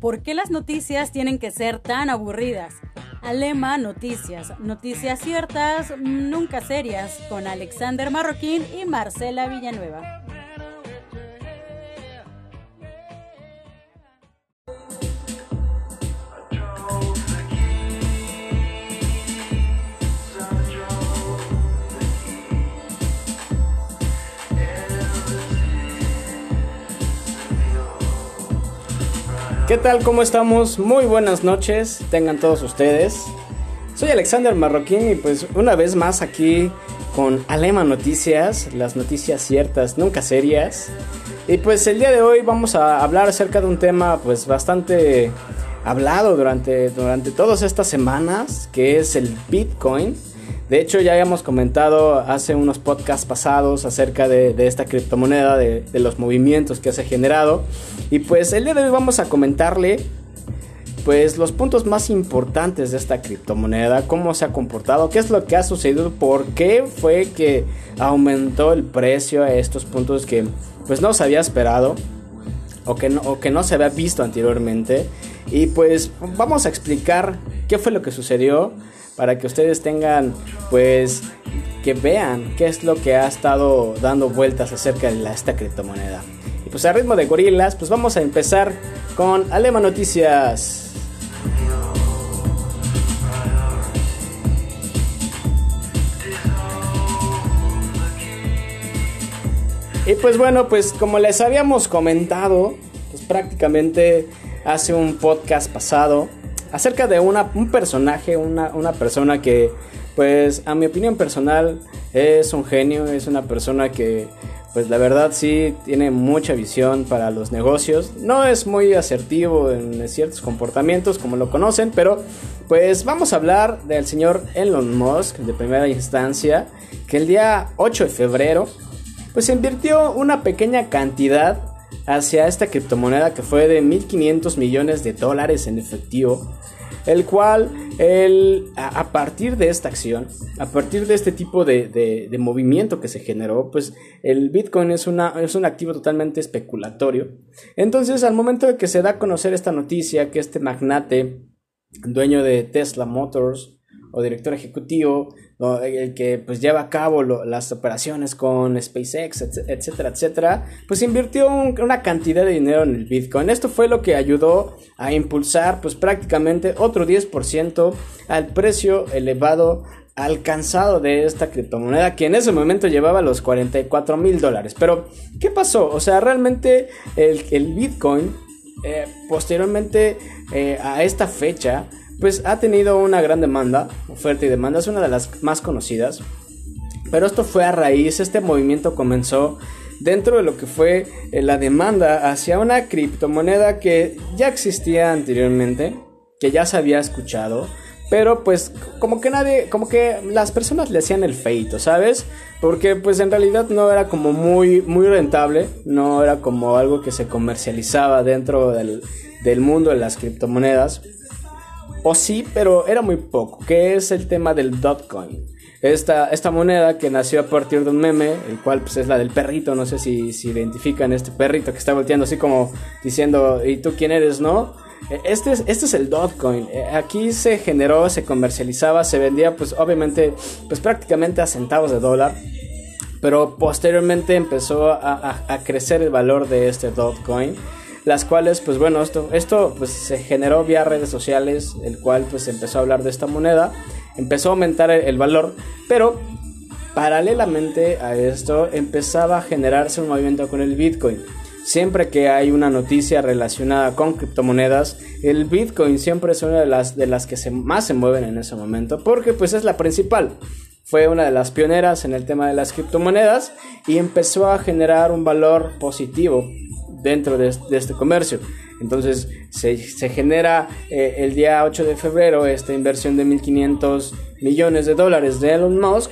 ¿Por qué las noticias tienen que ser tan aburridas? Alema Noticias, noticias ciertas, nunca serias, con Alexander Marroquín y Marcela Villanueva. ¿Qué tal? ¿Cómo estamos? Muy buenas noches, tengan todos ustedes. Soy Alexander Marroquín y pues una vez más aquí con Alema Noticias, las noticias ciertas, nunca serias. Y pues el día de hoy vamos a hablar acerca de un tema pues bastante hablado durante, durante todas estas semanas, que es el Bitcoin. De hecho, ya habíamos comentado hace unos podcasts pasados acerca de, esta criptomoneda, de, los movimientos que se ha generado. Y pues el día de hoy vamos a comentarle pues los puntos más importantes de esta criptomoneda, cómo se ha comportado, qué es lo que ha sucedido, por qué fue que aumentó el precio a estos puntos que pues no se había esperado o que no, o que no se había visto anteriormente. Y pues vamos a explicar qué fue lo que sucedió para que ustedes tengan pues que vean qué es lo que ha estado dando vueltas acerca de esta criptomoneda. Y pues a ritmo de gorilas, pues vamos a empezar con Alema Noticias. Y pues bueno, pues como les habíamos comentado, pues prácticamente hace un podcast pasado, acerca de una, un personaje, una, una persona que, pues, a mi opinión personal, es un genio, es una persona que, pues, la verdad sí tiene mucha visión para los negocios. No es muy asertivo en ciertos comportamientos, como lo conocen, pero, pues, vamos a hablar del señor Elon Musk de primera instancia, que el día 8 de febrero, pues, invirtió una pequeña cantidad hacia esta criptomoneda que fue de 1.500 millones de dólares en efectivo, el cual a, partir de esta acción, a partir de este tipo de, movimiento que se generó, pues el Bitcoin es, una, es un activo totalmente especulatorio. Entonces al momento de que se da a conocer esta noticia, que este magnate, dueño de Tesla Motors, o director ejecutivo, el que pues lleva a cabo las operaciones con SpaceX, etcétera, etcétera, pues invirtió una cantidad de dinero en el Bitcoin. Esto fue lo que ayudó a impulsar pues prácticamente otro 10% al precio elevado alcanzado de esta criptomoneda que en ese momento llevaba los 44 mil dólares. Pero, ¿qué pasó? O sea, realmente el, Bitcoin eh, posteriormente eh, a esta fecha pues ha tenido una gran demanda, oferta y demanda, es una de las más conocidas. Pero esto fue a raíz, este movimiento comenzó dentro de lo que fue eh, la demanda hacia una criptomoneda que ya existía anteriormente, que ya se había escuchado, pero pues como que nadie, como que las personas le hacían el feito, ¿sabes? Porque pues en realidad no era como muy, muy rentable, no era como algo que se comercializaba dentro del, del mundo de las criptomonedas. O sí, pero era muy poco, que es el tema del Dotcoin. Esta, esta moneda que nació a partir de un meme, el cual pues, es la del perrito, no sé si, si identifican este perrito que está volteando así como diciendo, ¿y tú quién eres, no? Este es, este es el Dotcoin. E, aquí se generó, se comercializaba, se vendía pues obviamente pues prácticamente a centavos de dólar. Pero posteriormente empezó a, a crecer el valor de este Dotcoin las cuales pues bueno esto esto pues se generó vía redes sociales el cual pues empezó a hablar de esta moneda empezó a aumentar el, valor pero paralelamente a esto empezaba a generarse un movimiento con el bitcoin. Siempre que hay una noticia relacionada con criptomonedas el bitcoin siempre es una de las de las que se, más se mueven en ese momento porque pues es la principal. Fue una de las pioneras en el tema de las criptomonedas y empezó a generar un valor positivo dentro de, este comercio. Entonces se, genera eh, el día 8 de febrero esta inversión de 1.500 millones de dólares de Elon Musk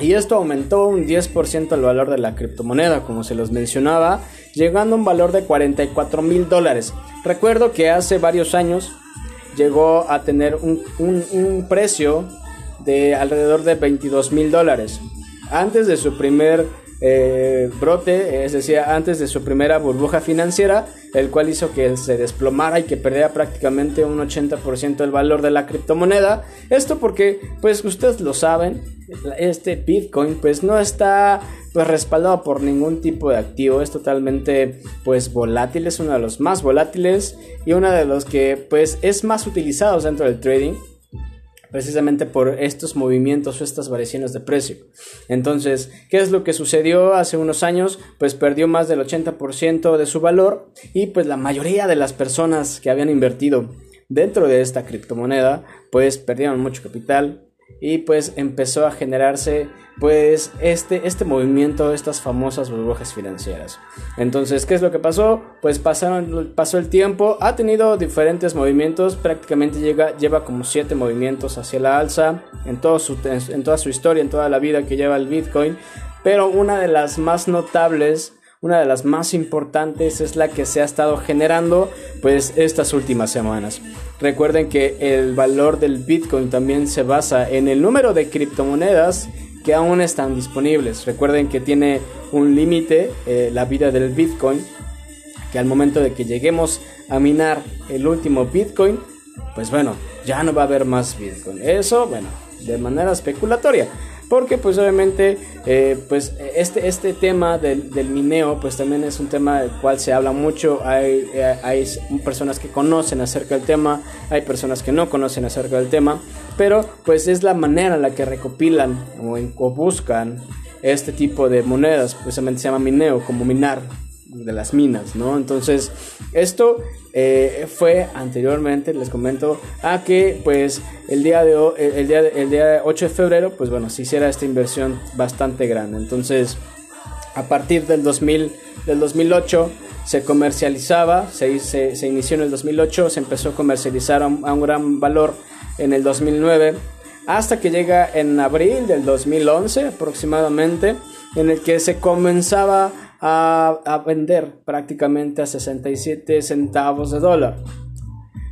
y esto aumentó un 10% el valor de la criptomoneda, como se los mencionaba, llegando a un valor de 44 mil dólares. Recuerdo que hace varios años llegó a tener un, un precio de alrededor de 22 mil dólares. Antes de su primer eh, brote, es decir, antes de su primera burbuja financiera, el cual hizo que se desplomara y que perdiera prácticamente un 80% del valor de la criptomoneda. Esto porque, pues ustedes lo saben, este Bitcoin pues no está pues respaldado por ningún tipo de activo, es totalmente pues volátil, es uno de los más volátiles y uno de los que pues es más utilizado dentro del trading precisamente por estos movimientos o estas variaciones de precio. Entonces, ¿qué es lo que sucedió hace unos años? Pues perdió más del 80% de su valor y pues la mayoría de las personas que habían invertido dentro de esta criptomoneda pues perdieron mucho capital, y pues empezó a generarse pues este, este movimiento, estas famosas burbujas financieras. Entonces, ¿qué es lo que pasó? Pues pasaron, pasó el tiempo, ha tenido diferentes movimientos, prácticamente llega, lleva como siete movimientos hacia la alza en, su, en toda su historia, en toda la vida que lleva el Bitcoin, pero una de las más notables una de las más importantes es la que se ha estado generando pues estas últimas semanas. Recuerden que el valor del Bitcoin también se basa en el número de criptomonedas que aún están disponibles. Recuerden que tiene un límite eh, la vida del Bitcoin, que al momento de que lleguemos a minar el último Bitcoin, pues bueno, ya no va a haber más Bitcoin. Eso, bueno, de manera especulatoria porque pues obviamente eh, pues este, este tema del, del, mineo pues también es un tema del cual se habla mucho, hay, eh, hay personas que conocen acerca del tema, hay personas que no conocen acerca del tema, pero pues es la manera en la que recopilan o, o buscan este tipo de monedas, precisamente se llama mineo, como minar, de las minas, ¿no? Entonces, esto eh, fue anteriormente, les comento, a que pues el día, de, el, día, el día 8 de febrero, pues bueno, se hiciera esta inversión bastante grande. Entonces, a partir del, 2000, del 2008 se comercializaba, se, se, se, inició en el 2008, se empezó a comercializar a un, a un gran valor en el 2009 hasta que llega en abril del 2011 aproximadamente, en el que se comenzaba a, vender prácticamente a 67 centavos de dólar.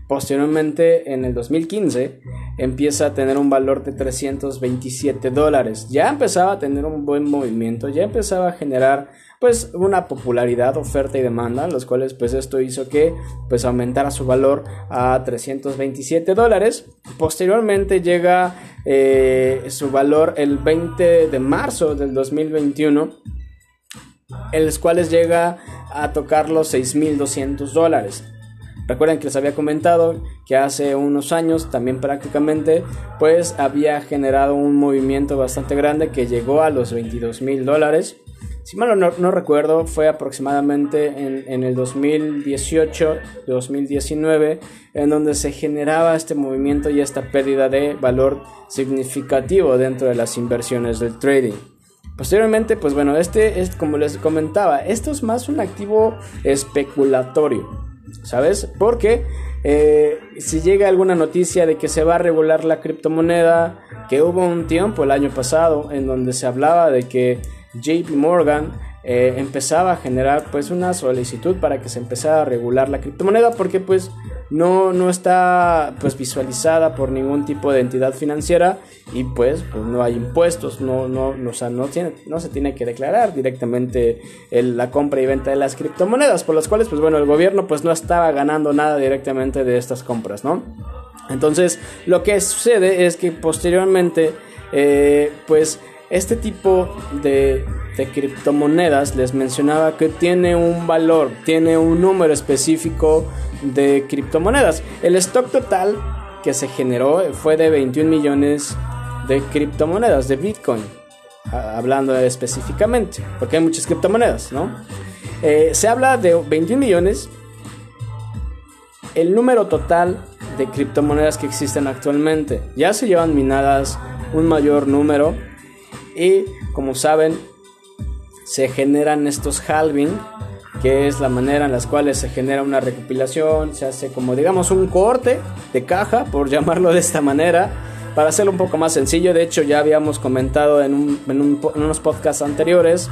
Posteriormente, en el 2015, empieza a tener un valor de 327 dólares. Ya empezaba a tener un buen movimiento, ya empezaba a generar pues una popularidad, oferta y demanda, los cuales pues esto hizo que pues aumentara su valor a 327 dólares. Posteriormente llega eh, su valor el 20 de marzo del 2021 en los cuales llega a tocar los 6.200 dólares. Recuerden que les había comentado que hace unos años también prácticamente pues había generado un movimiento bastante grande que llegó a los 22 mil dólares. Si mal no, recuerdo, fue aproximadamente en, en el 2018-2019 en donde se generaba este movimiento y esta pérdida de valor significativo dentro de las inversiones del trading. Posteriormente, pues bueno, este es como les comentaba, esto es más un activo especulatorio, ¿sabes? Porque eh, si llega alguna noticia de que se va a regular la criptomoneda, que hubo un tiempo el año pasado en donde se hablaba de que JP Morgan eh, empezaba a generar pues una solicitud para que se empezara a regular la criptomoneda porque pues no, no está pues visualizada por ningún tipo de entidad financiera y pues, pues no hay impuestos, no, no, no, no, se tiene que declarar directamente la compra y venta de las criptomonedas, por las cuales pues bueno, el gobierno pues no estaba ganando nada directamente de estas compras, ¿no? Entonces, lo que sucede es que posteriormente, eh, pues este tipo de, criptomonedas les mencionaba que tiene un valor, tiene un número específico de criptomonedas. El stock total que se generó fue de 21 millones de criptomonedas, de Bitcoin, hablando específicamente, porque hay muchas criptomonedas, ¿no? Eh, se habla de 21 millones. El número total de criptomonedas que existen actualmente. Ya se llevan minadas un mayor número y como saben se generan estos halving que es la manera en las cuales se genera una recopilación, se hace como digamos un corte de caja, por llamarlo de esta manera, para hacerlo un poco más sencillo. De hecho, ya habíamos comentado en, en unos podcasts anteriores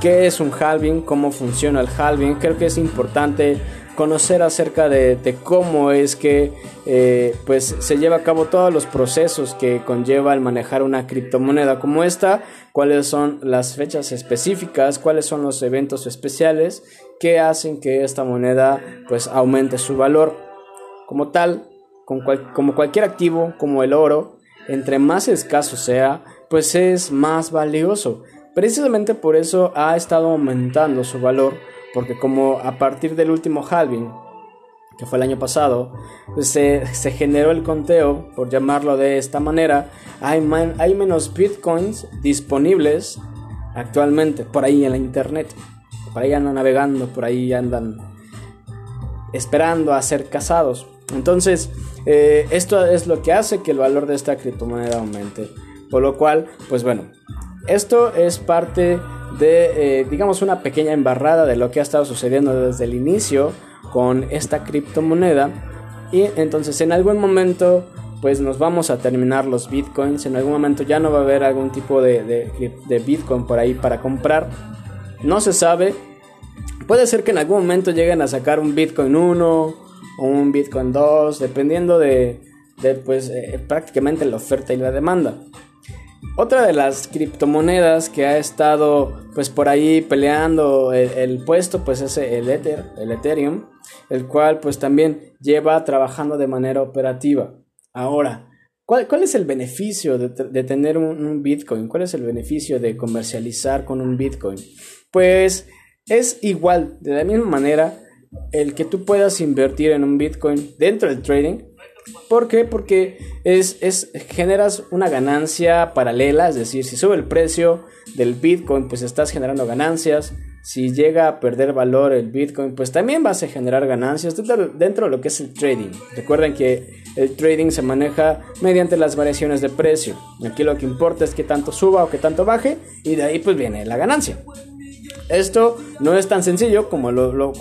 qué es un halving, cómo funciona el halving. Creo que es importante conocer acerca de, cómo es que eh, pues se lleva a cabo todos los procesos que conlleva el manejar una criptomoneda como esta, cuáles son las fechas específicas, cuáles son los eventos especiales que hacen que esta moneda pues aumente su valor. Como tal, como cualquier activo, como el oro, entre más escaso sea, pues es más valioso. Precisamente por eso ha estado aumentando su valor porque como a partir del último halving, que fue el año pasado, pues se, generó el conteo, por llamarlo de esta manera, hay, hay menos bitcoins disponibles actualmente por ahí en la internet. Por ahí andan navegando, por ahí andan esperando a ser casados. Entonces, eh, esto es lo que hace que el valor de esta criptomoneda aumente. Por lo cual, pues bueno, esto es parte de, eh, digamos, una pequeña embarrada de lo que ha estado sucediendo desde el inicio con esta criptomoneda. Y entonces en algún momento pues nos vamos a terminar los bitcoins. En algún momento ya no va a haber algún tipo de, de, bitcoin por ahí para comprar. No se sabe. Puede ser que en algún momento lleguen a sacar un bitcoin 1 o un bitcoin 2, dependiendo de, pues eh, prácticamente la oferta y la demanda. Otra de las criptomonedas que ha estado pues por ahí peleando el, puesto pues es el Ether, el Ethereum, el cual pues también lleva trabajando de manera operativa. Ahora, ¿cuál, es el beneficio de, tener un, Bitcoin? ¿Cuál es el beneficio de comercializar con un Bitcoin? Pues es igual, de la misma manera, el que tú puedas invertir en un Bitcoin dentro del trading ¿Por qué? Porque es, es, generas una ganancia paralela, es decir, si sube el precio del Bitcoin, pues estás generando ganancias. Si llega a perder valor el Bitcoin, pues también vas a generar ganancias dentro, dentro de lo que es el trading. Recuerden que el trading se maneja mediante las variaciones de precio. Aquí lo que importa es que tanto suba o que tanto baje y de ahí pues viene la ganancia. Esto no es tan sencillo como lo,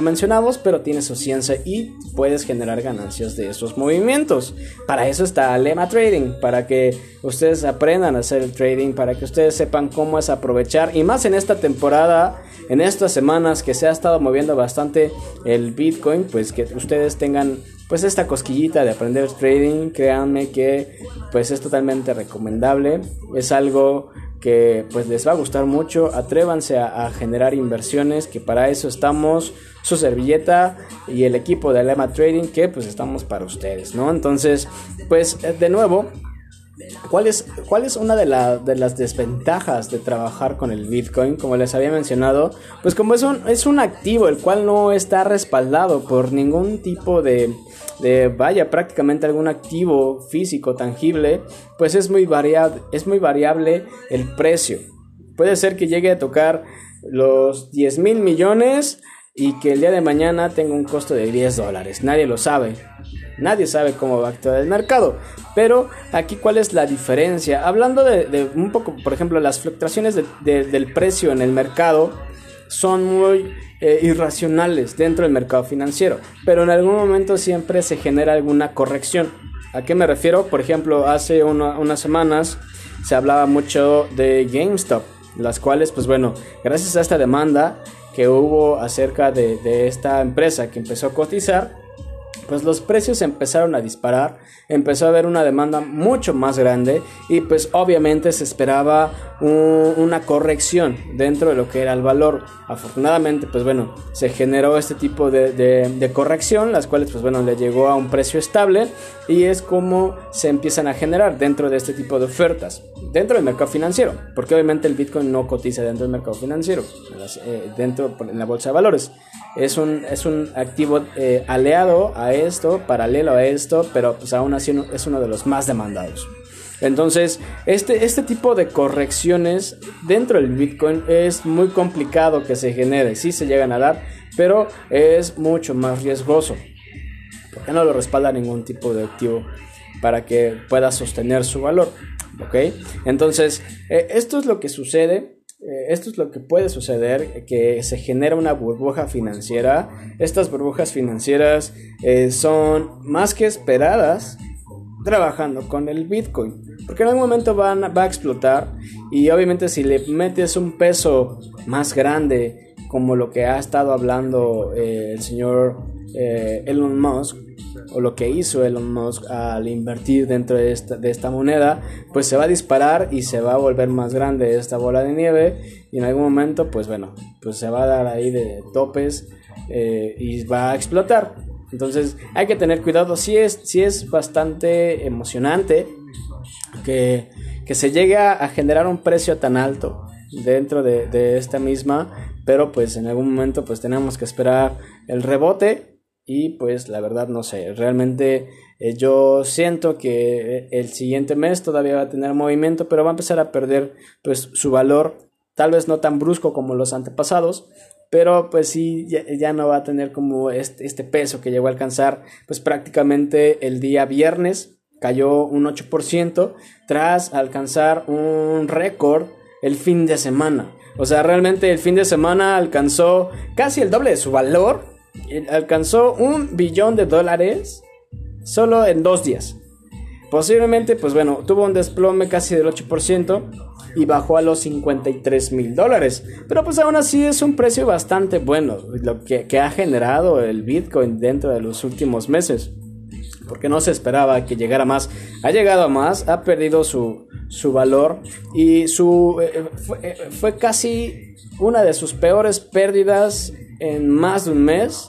mencionamos, pero tiene su ciencia y puedes generar ganancias de esos movimientos. Para eso está Lema Trading, para que ustedes aprendan a hacer el trading, para que ustedes sepan cómo es aprovechar. Y más en esta temporada, en estas semanas que se ha estado moviendo bastante el Bitcoin, pues que ustedes tengan pues esta cosquillita de aprender trading, créanme que pues es totalmente recomendable. Es algo que pues les va a gustar mucho. Atrévanse a, generar inversiones, que para eso estamos, su servilleta y el equipo de Lema Trading, que pues estamos para ustedes, ¿no? Entonces, pues de nuevo, ¿Cuál es, ¿Cuál es, una de, de, las desventajas de trabajar con el Bitcoin? Como les había mencionado, pues como es un, es un activo el cual no está respaldado por ningún tipo de, de, vaya, prácticamente algún activo físico tangible, pues es muy, variable, es muy variable el precio. Puede ser que llegue a tocar los 10 mil millones y que el día de mañana tenga un costo de 10 dólares. Nadie lo sabe. Nadie sabe cómo va a actuar el mercado. Pero aquí, ¿cuál es la diferencia? Hablando de, un poco, por ejemplo, las fluctuaciones del precio en el mercado son muy eh, irracionales dentro del mercado financiero. Pero en algún momento siempre se genera alguna corrección. ¿A qué me refiero? Por ejemplo, hace unas semanas se hablaba mucho de GameStop. Las cuales, pues bueno, gracias a esta demanda que hubo acerca de, de esta empresa que empezó a cotizar, pues los precios empezaron a disparar, empezó a haber una demanda mucho más grande y pues obviamente se esperaba una corrección dentro de lo que era el valor. Afortunadamente pues bueno, se generó este tipo de, corrección, las cuales pues bueno le llegó a un precio estable y es como se empiezan a generar dentro de este tipo de ofertas, dentro del mercado financiero, porque obviamente el Bitcoin no cotiza dentro del mercado financiero, eh, dentro en la bolsa de valores. Es un, es un activo eh, aliado a esto, paralelo a esto, pero pues aún así es uno de los más demandados. Entonces, este, este tipo de correcciones dentro del Bitcoin es muy complicado que se genere. Sí se llegan a dar, pero es mucho más riesgoso. Porque no lo respalda ningún tipo de activo para que pueda sostener su valor. ¿Ok? Entonces, eh, esto es lo que sucede esto es lo que puede suceder, que se genera una burbuja financiera. Estas burbujas financieras eh, son más que esperadas trabajando con el Bitcoin. Porque en algún momento van, va a explotar y obviamente si le metes un peso más grande como lo que ha estado hablando eh, el señor eh, Elon Musk o lo que hizo Elon Musk al invertir dentro de esta, de esta moneda, pues se va a disparar y se va a volver más grande esta bola de nieve. Y en algún momento, pues bueno, pues se va a dar ahí de topes eh, y va a explotar. Entonces hay que tener cuidado, si es, si es bastante emocionante que, que se llegue a generar un precio tan alto dentro de, de, esta misma, pero pues en algún momento pues tenemos que esperar el rebote y pues la verdad no sé, realmente eh, yo siento que el siguiente mes todavía va a tener movimiento, pero va a empezar a perder pues su valor, tal vez no tan brusco como los antepasados, pero pues sí, ya, ya, no va a tener como este, este, peso que llegó a alcanzar pues prácticamente el día viernes, cayó un 8% tras alcanzar un récord el fin de semana. O sea, realmente el fin de semana alcanzó casi el doble de su valor, alcanzó un billón de dólares solo en dos días. Posiblemente, pues bueno, tuvo un desplome casi del 8% y bajó a los 53 mil dólares. Pero pues aún así es un precio bastante bueno, lo que, que, ha generado el Bitcoin dentro de los últimos meses. Porque no se esperaba que llegara más. Ha llegado a más, ha perdido su, su valor y su, eh, fue, eh, fue casi una de sus peores pérdidas en más de un mes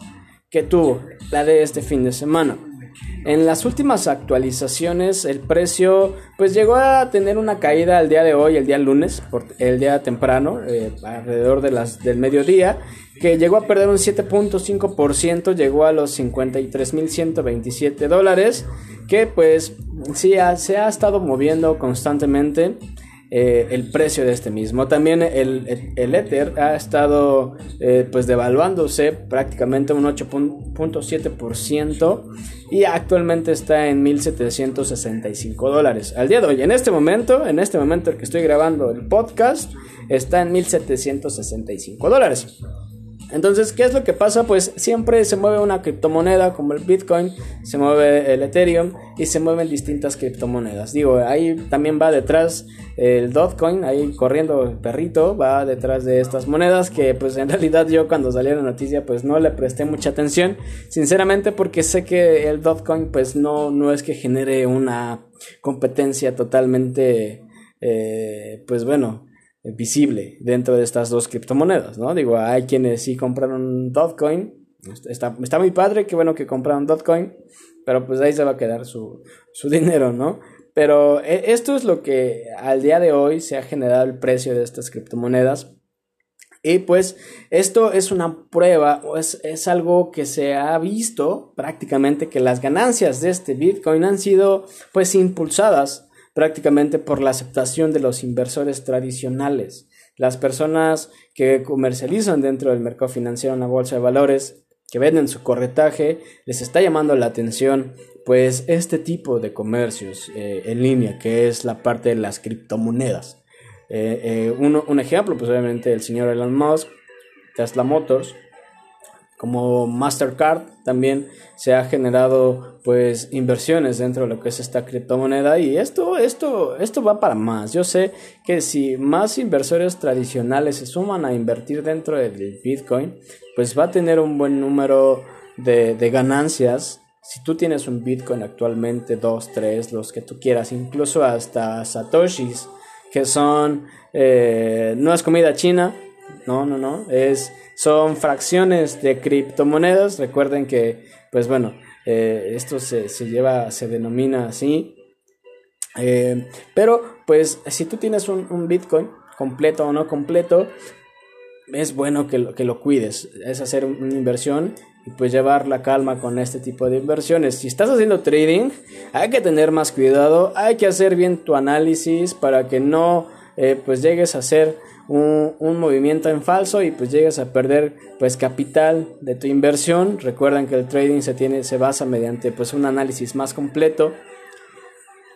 que tuvo, la de este fin de semana. En las últimas actualizaciones el precio pues llegó a tener una caída el día de hoy, el día lunes, por el día temprano, eh, alrededor de las, del mediodía, que llegó a perder un 7.5%, llegó a los 53.127 dólares, que pues sí se ha estado moviendo constantemente. Eh, el precio de este mismo. También el, el Ether ha estado eh, pues devaluándose prácticamente un 8.7% y actualmente está en 1765 dólares al día de hoy. En este momento, en este momento en que estoy grabando el podcast, está en 1765 dólares. Entonces, ¿qué es lo que pasa? Pues siempre se mueve una criptomoneda como el Bitcoin, se mueve el Ethereum y se mueven distintas criptomonedas. Digo, ahí también va detrás el Dogecoin, ahí corriendo el perrito, va detrás de estas monedas que pues en realidad yo cuando salió la noticia pues no le presté mucha atención, sinceramente porque sé que el Dogecoin pues no, no es que genere una competencia totalmente, eh, pues bueno, visible dentro de estas dos criptomonedas, ¿no? Digo, hay quienes sí compraron Dogecoin, está, está muy padre, qué bueno que compraron Dogecoin, pero pues ahí se va a quedar su, su dinero, ¿no? Pero e, esto es lo que al día de hoy se ha generado el precio de estas criptomonedas. Y pues esto es una prueba, o es, es, algo que se ha visto prácticamente que las ganancias de este Bitcoin han sido pues impulsadas prácticamente por la aceptación de los inversores tradicionales. Las personas que comercializan dentro del mercado financiero en la bolsa de valores, que venden su corretaje, les está llamando la atención pues este tipo de comercios eh, en línea, que es la parte de las criptomonedas. Eh, eh, uno, un ejemplo, pues obviamente el señor Elon Musk, Tesla Motors, como Mastercard también se ha generado pues inversiones dentro de lo que es esta criptomoneda y esto esto esto va para más. Yo sé que si más inversores tradicionales se suman a invertir dentro del Bitcoin pues va a tener un buen número de, de ganancias. Si tú tienes un Bitcoin actualmente dos tres los que tú quieras incluso hasta satoshis que son eh, no es comida china no no no es son fracciones de criptomonedas. Recuerden que, pues bueno, eh, esto se, lleva, se denomina así. Eh, pero, pues, si tú tienes un, Bitcoin, completo o no completo, es bueno que lo, que lo cuides. Es hacer una inversión y pues llevar la calma con este tipo de inversiones. Si estás haciendo trading, hay que tener más cuidado, hay que hacer bien tu análisis para que no eh, pues llegues a hacer un, un, movimiento en falso y pues llegas a perder pues capital de tu inversión. Recuerden que el trading se tiene se basa mediante pues un análisis más completo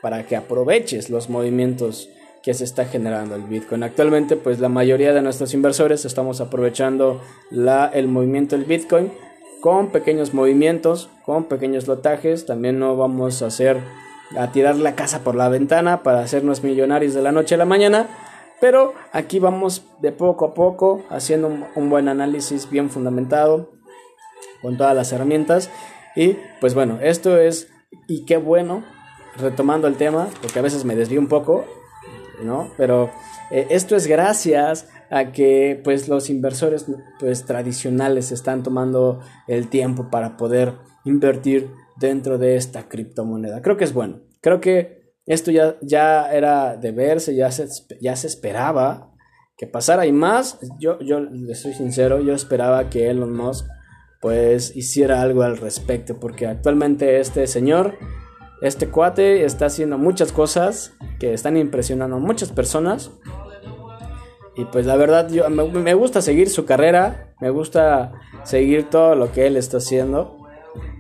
para que aproveches los movimientos que se está generando el Bitcoin. Actualmente pues la mayoría de nuestros inversores estamos aprovechando la, el movimiento del Bitcoin con pequeños movimientos, con pequeños lotajes. También no vamos a hacer a tirar la casa por la ventana para hacernos millonarios de la noche a la mañana Pero aquí vamos de poco a poco haciendo un, buen análisis bien fundamentado con todas las herramientas. Y pues bueno, esto es, y qué bueno, retomando el tema, porque a veces me desvío un poco, ¿no? Pero eh, esto es gracias a que pues los inversores pues tradicionales están tomando el tiempo para poder invertir dentro de esta criptomoneda. Creo que es bueno. Creo que esto ya, ya era de verse, ya se, ya se esperaba que pasara y más. Yo, yo le soy sincero, yo esperaba que Elon Musk pues hiciera algo al respecto porque actualmente este señor este cuate está haciendo muchas cosas que están impresionando a muchas personas. Y pues la verdad, yo me, gusta seguir su carrera, me gusta seguir todo lo que él está haciendo.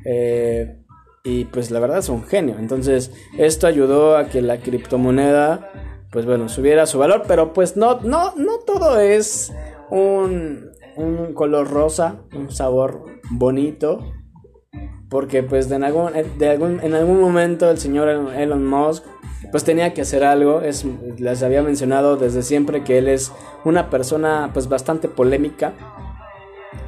Eh, y pues la verdad es un genio. Entonces, esto ayudó a que la criptomoneda, pues bueno, subiera su valor. Pero pues no, no, no todo es un, un color rosa, un sabor bonito porque pues en algún, de algún, en algún momento el señor Elon Musk pues tenía que hacer algo, es, les había mencionado desde siempre que él es una persona pues bastante polémica,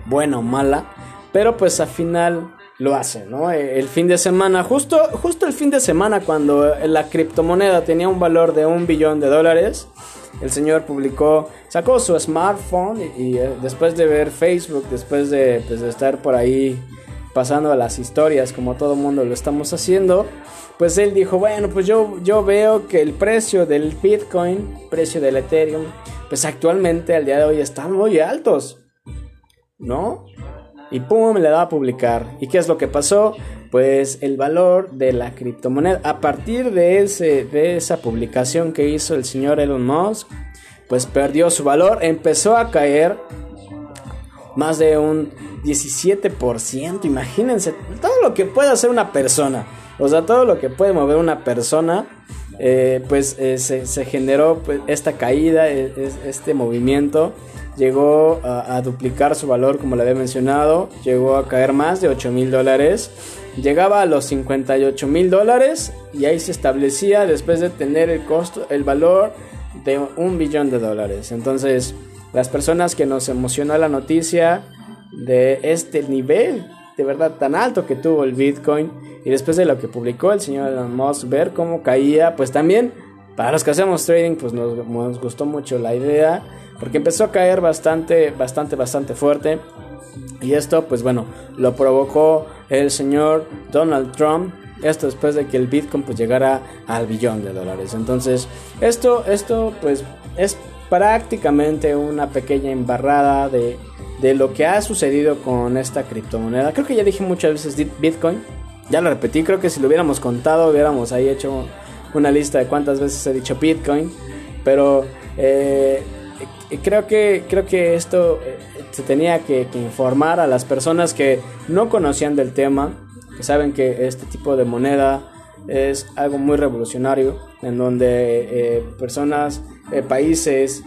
buena o mala, pero pues al final lo hace, ¿no? E, el fin de semana, justo, justo el fin de semana cuando la criptomoneda tenía un valor de un billón de dólares, el señor publicó, sacó su smartphone y, eh, después de ver Facebook, después de, pues, de estar por ahí pasando a las historias como todo mundo lo estamos haciendo, pues él dijo, bueno, pues yo, yo veo que el precio del Bitcoin, precio del Ethereum, pues actualmente al día de hoy están muy altos, ¿no? Y pum, le da a publicar. ¿Y qué es lo que pasó? Pues el valor de la criptomoneda, a partir de, ese, de esa publicación que hizo el señor Elon Musk, pues perdió su valor, empezó a caer más de un 17%. Imagínense todo lo que puede hacer una persona. O sea, todo lo que puede mover una persona. Eh, pues eh, se, generó pues, esta caída, e, este movimiento. Llegó a, duplicar su valor, como le había mencionado. Llegó a caer más de 8 mil dólares. Llegaba a los 58 mil dólares. Y ahí se establecía después de tener el costo, el valor de un billón de dólares. Entonces, las personas que nos emocionó la noticia de este nivel de verdad tan alto que tuvo el Bitcoin y después de lo que publicó el señor Elon Musk ver cómo caía pues también para los que hacemos trading pues nos, nos gustó mucho la idea porque empezó a caer bastante bastante bastante fuerte. Y esto pues bueno lo provocó el señor Donald Trump. Esto después de que el Bitcoin pues llegara al billón de dólares. Entonces esto esto pues es prácticamente una pequeña embarrada de, de lo que ha sucedido con esta criptomoneda. Creo que ya dije muchas veces Bitcoin, ya lo repetí, creo que si lo hubiéramos contado hubiéramos ahí hecho una lista de cuántas veces he dicho Bitcoin, pero eh, creo, que, creo que esto eh, se tenía que, informar a las personas que no conocían del tema, que saben que este tipo de moneda es algo muy revolucionario, en donde eh, personas países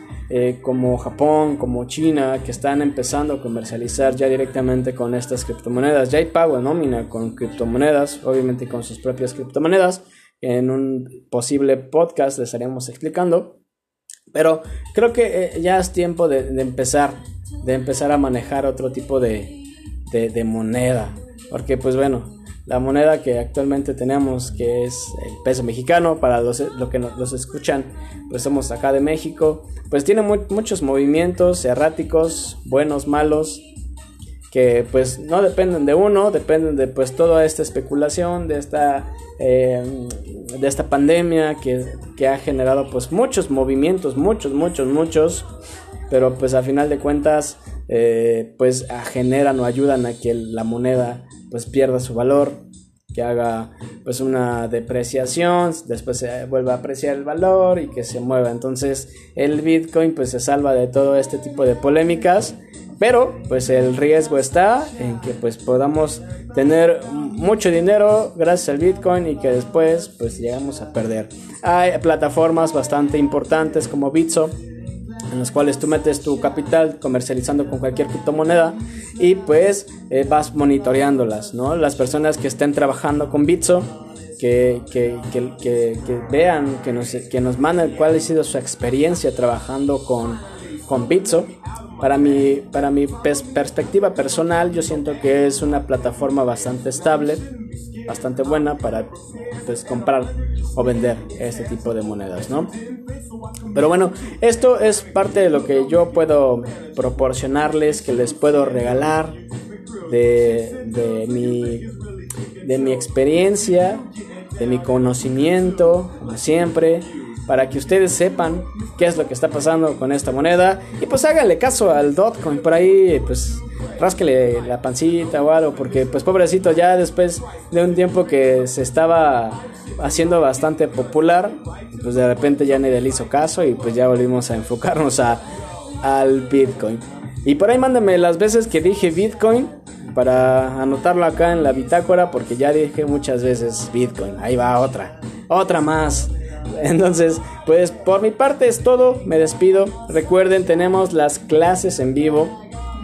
como Japón, como China, que están empezando a comercializar ya directamente con estas criptomonedas. Ya hay pago en nómina con criptomonedas, obviamente con sus propias criptomonedas. En un posible podcast les estaríamos explicando. Pero creo que eh, ya es tiempo de, empezar, de empezar a manejar otro tipo de, de moneda. Porque pues bueno, la moneda que actualmente tenemos, que es el peso mexicano, para los, que nos, escuchan, pues somos acá de México, pues tiene muchos movimientos erráticos, buenos, malos, que pues no dependen de uno, dependen de pues toda esta especulación, de esta, eh, de esta pandemia que, que ha generado pues muchos movimientos, muchos, muchos, muchos, pero pues a final de cuentas eh, pues generan o ayudan a que la moneda pues pierda su valor, que haga pues una depreciación, después se vuelva a apreciar el valor y que se mueva. Entonces el Bitcoin pues se salva de todo este tipo de polémicas, pero pues el riesgo está en que pues podamos tener mucho dinero gracias al Bitcoin y que después pues llegamos a perder. Hay plataformas bastante importantes como Bitso en los cuales tú metes tu capital comercializando con cualquier criptomoneda y pues eh, vas monitoreándolas, ¿no? Las personas que estén trabajando con Bitso, que, que, que, vean, que nos, que nos manden cuál ha sido su experiencia trabajando con, con Bitso. Para mi, para mi perspectiva personal, yo siento que es una plataforma bastante estable, bastante buena para pues, comprar o vender este tipo de monedas, ¿no? Pero bueno, esto es parte de lo que yo puedo proporcionarles, que les puedo regalar de, de, mi, de mi experiencia, de mi conocimiento, como siempre, para que ustedes sepan qué es lo que está pasando con esta moneda. Y pues háganle caso al Dotcoin por ahí, pues rásquele la pancita o algo, porque pues pobrecito ya después de un tiempo que se estaba haciendo bastante popular, pues de repente ya nadie le hizo caso y pues ya volvimos a enfocarnos a, al Bitcoin. Y por ahí mándame las veces que dije Bitcoin para anotarlo acá en la bitácora porque ya dije muchas veces Bitcoin. Ahí va otra, otra más. Entonces, pues por mi parte es todo, me despido. Recuerden, tenemos las clases en vivo.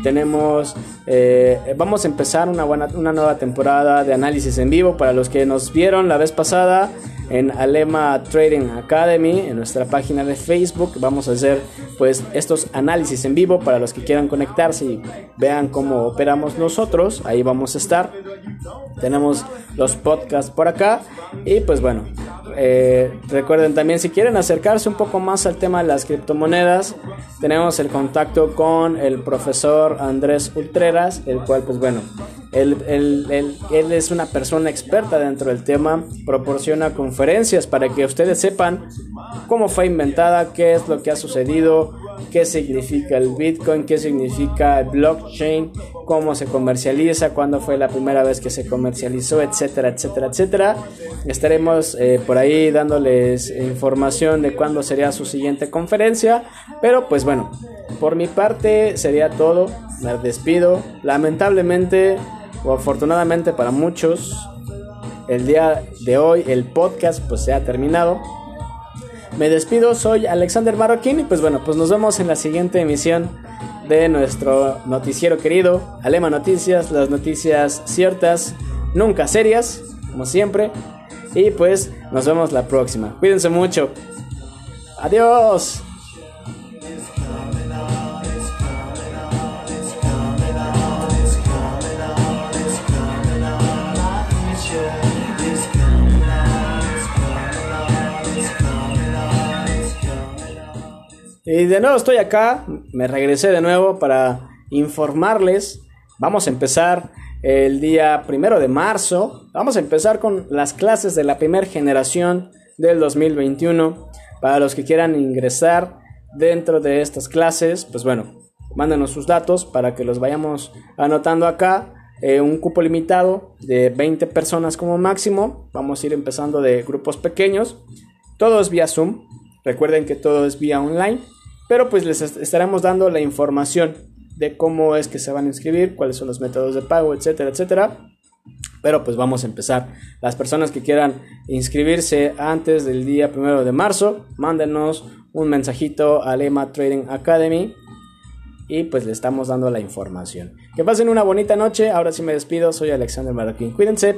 Tenemos, eh, vamos a empezar una, buena, una nueva temporada de análisis en vivo para los que nos vieron la vez pasada en Alema Trading Academy, en nuestra página de Facebook. Vamos a hacer pues estos análisis en vivo para los que quieran conectarse y vean cómo operamos nosotros. Ahí vamos a estar. Tenemos los podcasts por acá y pues bueno, eh, recuerden también si quieren acercarse un poco más al tema de las criptomonedas, tenemos el contacto con el profesor Andrés Ultreras, el cual pues bueno, él, él, es una persona experta dentro del tema, proporciona conferencias para que ustedes sepan cómo fue inventada, qué es lo que ha sucedido, qué significa el Bitcoin, qué significa el blockchain, cómo se comercializa, cuándo fue la primera vez que se comercializó, etcétera, etcétera, etcétera. Estaremos eh, por ahí dándoles información de cuándo sería su siguiente conferencia, pero pues bueno, por mi parte sería todo, me despido, lamentablemente o afortunadamente para muchos, el día de hoy el podcast pues se ha terminado. Me despido, soy Alexander Marroquín y pues bueno, pues nos vemos en la siguiente emisión de nuestro noticiero querido, Alema Noticias, las noticias ciertas, nunca serias, como siempre. Y pues nos vemos la próxima. Cuídense mucho. Adiós. Y de nuevo estoy acá, me regresé de nuevo para informarles. Vamos a empezar el día primero de marzo. Vamos a empezar con las clases de la primera generación del 2021. Para los que quieran ingresar dentro de estas clases, pues bueno, mándenos sus datos para que los vayamos anotando acá. Eh, un cupo limitado de 20 personas como máximo. Vamos a ir empezando de grupos pequeños. Todo es vía Zoom. Recuerden que todo es vía online. Pero pues les estaremos dando la información de cómo es que se van a inscribir, cuáles son los métodos de pago, etcétera, etcétera. Pero pues vamos a empezar. Las personas que quieran inscribirse antes del día primero de marzo, mándenos un mensajito a Lema Trading Academy y pues le estamos dando la información. Que pasen una bonita noche. Ahora sí me despido. Soy Alexander Marroquín. Cuídense.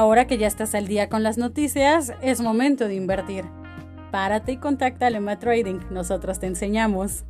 Ahora que ya estás al día con las noticias, es momento de invertir. Párate y contacta a Lema Trading, nosotros te enseñamos.